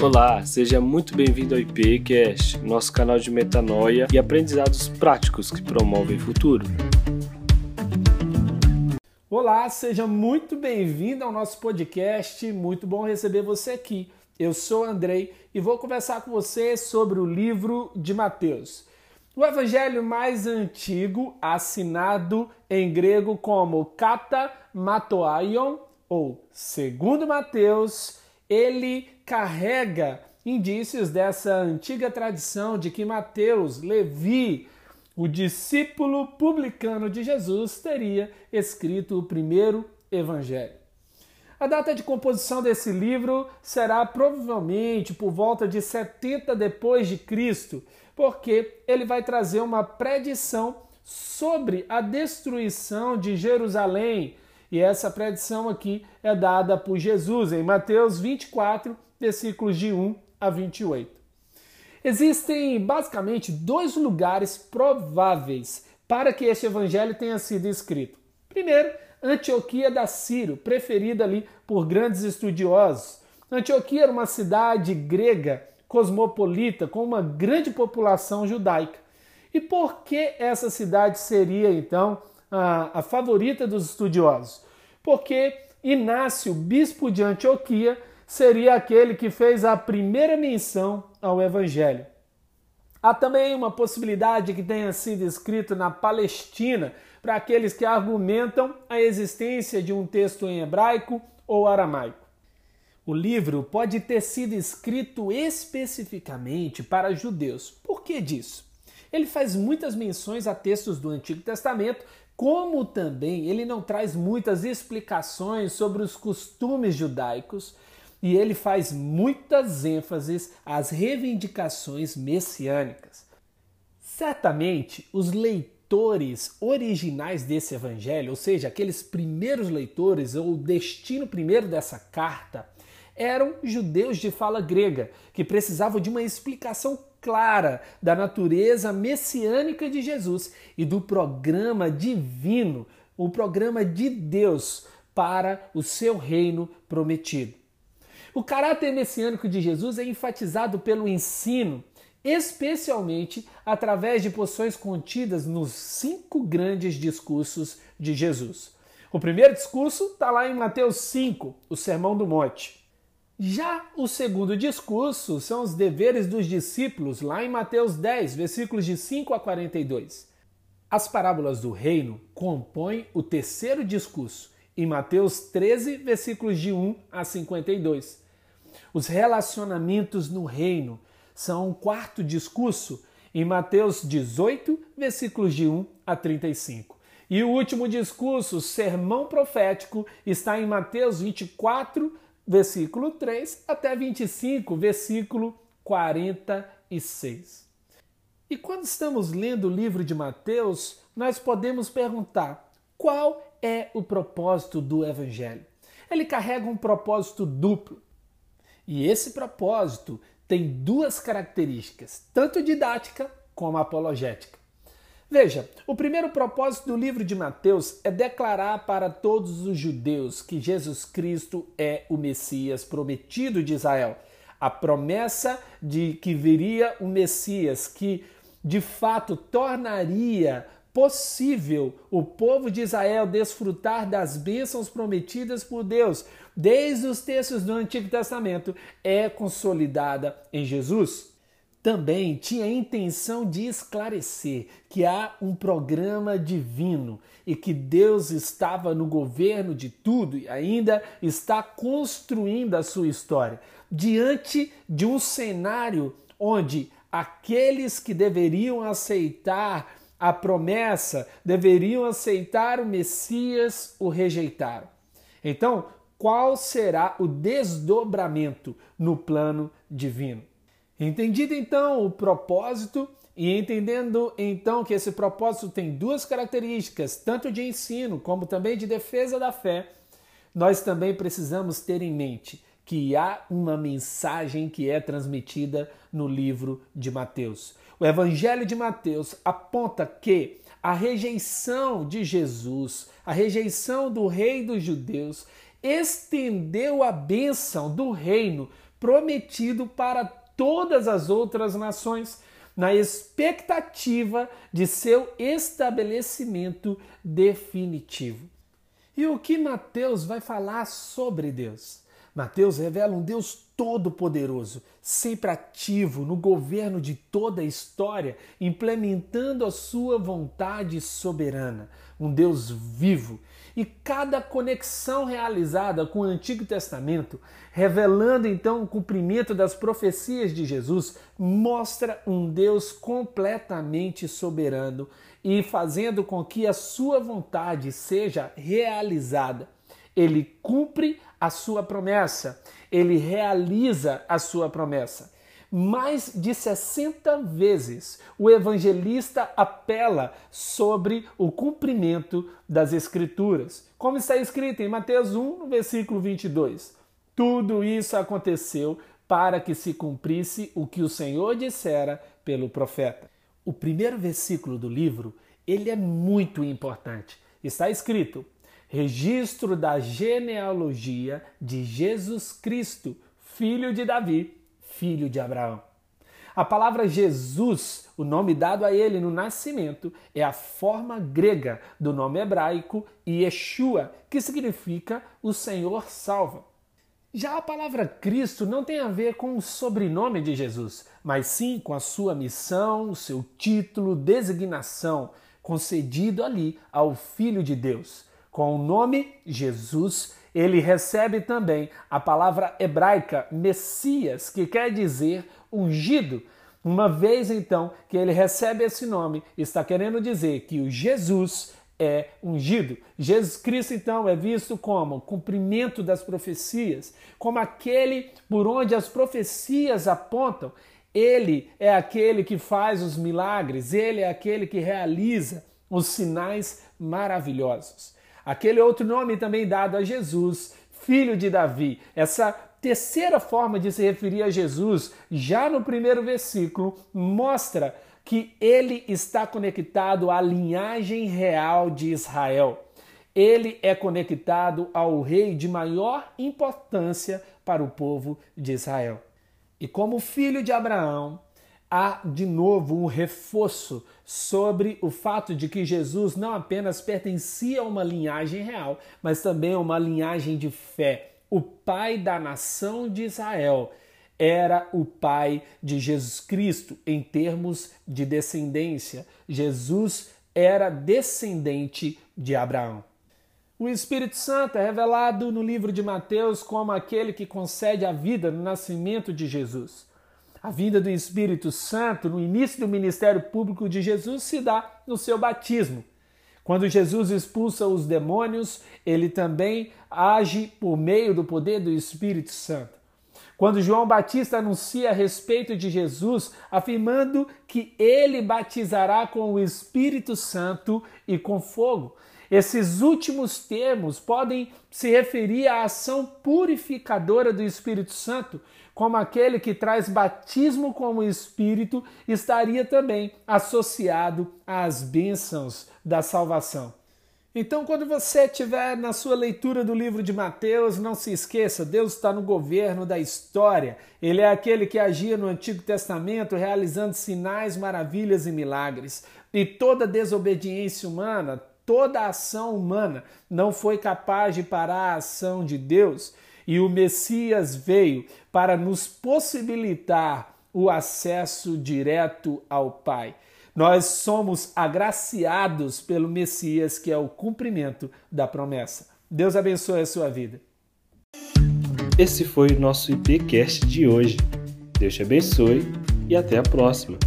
Olá, seja muito bem-vindo ao IPCast, nosso canal de metanoia e aprendizados práticos que promovem futuro. Olá, seja muito bem-vindo ao nosso podcast. Muito bom receber você aqui. Eu sou Andrei e vou conversar com você sobre o livro de Mateus. O evangelho mais antigo, assinado em grego como Kata Matoaion, ou segundo Mateus, ele carrega indícios dessa antiga tradição de que Mateus, Levi, o discípulo publicano de Jesus, teria escrito o primeiro evangelho. A data de composição desse livro será provavelmente por volta de 70 depois de Cristo, porque ele vai trazer uma predição sobre a destruição de Jerusalém. E essa predição aqui é dada por Jesus em Mateus 24, versículos de 1 a 28. Existem basicamente dois lugares prováveis para que este evangelho tenha sido escrito. Primeiro, Antioquia da Sírio, preferida ali por grandes estudiosos. Antioquia era uma cidade grega cosmopolita com uma grande população judaica. E por que essa cidade seria então a, a favorita dos estudiosos? Porque Inácio, bispo de Antioquia, seria aquele que fez a primeira menção ao Evangelho. Há também uma possibilidade que tenha sido escrito na Palestina para aqueles que argumentam a existência de um texto em hebraico ou aramaico. O livro pode ter sido escrito especificamente para judeus. Por que disso? Ele faz muitas menções a textos do Antigo Testamento, como também ele não traz muitas explicações sobre os costumes judaicos e ele faz muitas ênfases às reivindicações messiânicas. Certamente, os leitores originais desse evangelho, ou seja, aqueles primeiros leitores ou o destino primeiro dessa carta, eram judeus de fala grega, que precisavam de uma explicação clara da natureza messiânica de Jesus e do programa divino, o programa de Deus para o seu reino prometido. O caráter messiânico de Jesus é enfatizado pelo ensino, especialmente através de porções contidas nos cinco grandes discursos de Jesus. O primeiro discurso está lá em Mateus 5, o Sermão do Monte. Já o segundo discurso são os deveres dos discípulos, lá em Mateus 10, versículos de 5 a 42. As parábolas do reino compõem o terceiro discurso, em Mateus 13, versículos de 1 a 52. Os relacionamentos no reino são um quarto discurso em Mateus 18, versículos de 1 a 35. E o último discurso, o sermão profético, está em Mateus 24, versículo 3 até 25, versículo 46. E quando estamos lendo o livro de Mateus, nós podemos perguntar: qual é o propósito do evangelho? Ele carrega um propósito duplo. E esse propósito tem duas características, tanto didática como apologética. Veja, o primeiro propósito do livro de Mateus é declarar para todos os judeus que Jesus Cristo é o Messias prometido de Israel. A promessa de que viria o Messias, que de fato tornaria possível o povo de Israel desfrutar das bênçãos prometidas por Deus desde os textos do Antigo Testamento é consolidada em Jesus. Também tinha a intenção de esclarecer que há um programa divino e que Deus estava no governo de tudo e ainda está construindo a sua história diante de um cenário onde aqueles que deveriam aceitar a promessa, deveriam aceitar o Messias, o rejeitaram. Então, qual será o desdobramento no plano divino? Entendido então o propósito e entendendo então que esse propósito tem duas características, tanto de ensino como também de defesa da fé, nós também precisamos ter em mente que há uma mensagem que é transmitida no livro de Mateus. O Evangelho de Mateus aponta que a rejeição de Jesus, a rejeição do rei dos judeus, estendeu a bênção do reino prometido para todas as outras nações, na expectativa de seu estabelecimento definitivo. E o que Mateus vai falar sobre Deus? Mateus revela um Deus todo-poderoso, sempre ativo no governo de toda a história, implementando a sua vontade soberana. Um Deus vivo. E cada conexão realizada com o Antigo Testamento, revelando então o cumprimento das profecias de Jesus, mostra um Deus completamente soberano e fazendo com que a sua vontade seja realizada. Ele cumpre a sua promessa, ele realiza a sua promessa. Mais de 60 vezes o evangelista apela sobre o cumprimento das Escrituras, como está escrito em Mateus 1, no versículo 22. Tudo isso aconteceu para que se cumprisse o que o Senhor dissera pelo profeta. O primeiro versículo do livro, ele é muito importante. Está escrito: registro da genealogia de Jesus Cristo, filho de Davi, filho de Abraão. A palavra Jesus, o nome dado a ele no nascimento, é a forma grega do nome hebraico Yeshua, que significa o Senhor salva. Já a palavra Cristo não tem a ver com o sobrenome de Jesus, mas sim com a sua missão, o seu título, designação concedido ali ao Filho de Deus. Com o nome Jesus, ele recebe também a palavra hebraica Messias, que quer dizer ungido. Uma vez então que ele recebe esse nome, está querendo dizer que o Jesus é ungido. Jesus Cristo, então, é visto como cumprimento das profecias, como aquele por onde as profecias apontam. Ele é aquele que faz os milagres, ele é aquele que realiza os sinais maravilhosos. Aquele outro nome também dado a Jesus, filho de Davi. Essa terceira forma de se referir a Jesus, já no primeiro versículo, mostra que ele está conectado à linhagem real de Israel. Ele é conectado ao rei de maior importância para o povo de Israel. E como filho de Abraão, há de novo um reforço sobre o fato de que Jesus não apenas pertencia a uma linhagem real, mas também a uma linhagem de fé. O pai da nação de Israel era o pai de Jesus Cristo em termos de descendência. Jesus era descendente de Abraão. O Espírito Santo é revelado no livro de Mateus como aquele que concede a vida no nascimento de Jesus. A vinda do Espírito Santo no início do ministério público de Jesus se dá no seu batismo. Quando Jesus expulsa os demônios, ele também age por meio do poder do Espírito Santo. Quando João Batista anuncia a respeito de Jesus, afirmando que ele batizará com o Espírito Santo e com fogo. Esses últimos termos podem se referir à ação purificadora do Espírito Santo, como aquele que traz batismo com o Espírito, estaria também associado às bênçãos da salvação. Então, quando você estiver na sua leitura do livro de Mateus, não se esqueça: Deus está no governo da história. Ele é aquele que agia no Antigo Testamento, realizando sinais, maravilhas e milagres. E toda desobediência humana, toda ação humana não foi capaz de parar a ação de Deus. E o Messias veio para nos possibilitar o acesso direto ao Pai. Nós somos agraciados pelo Messias, que é o cumprimento da promessa. Deus abençoe a sua vida. Esse foi o nosso IPcast de hoje. Deus te abençoe e até a próxima.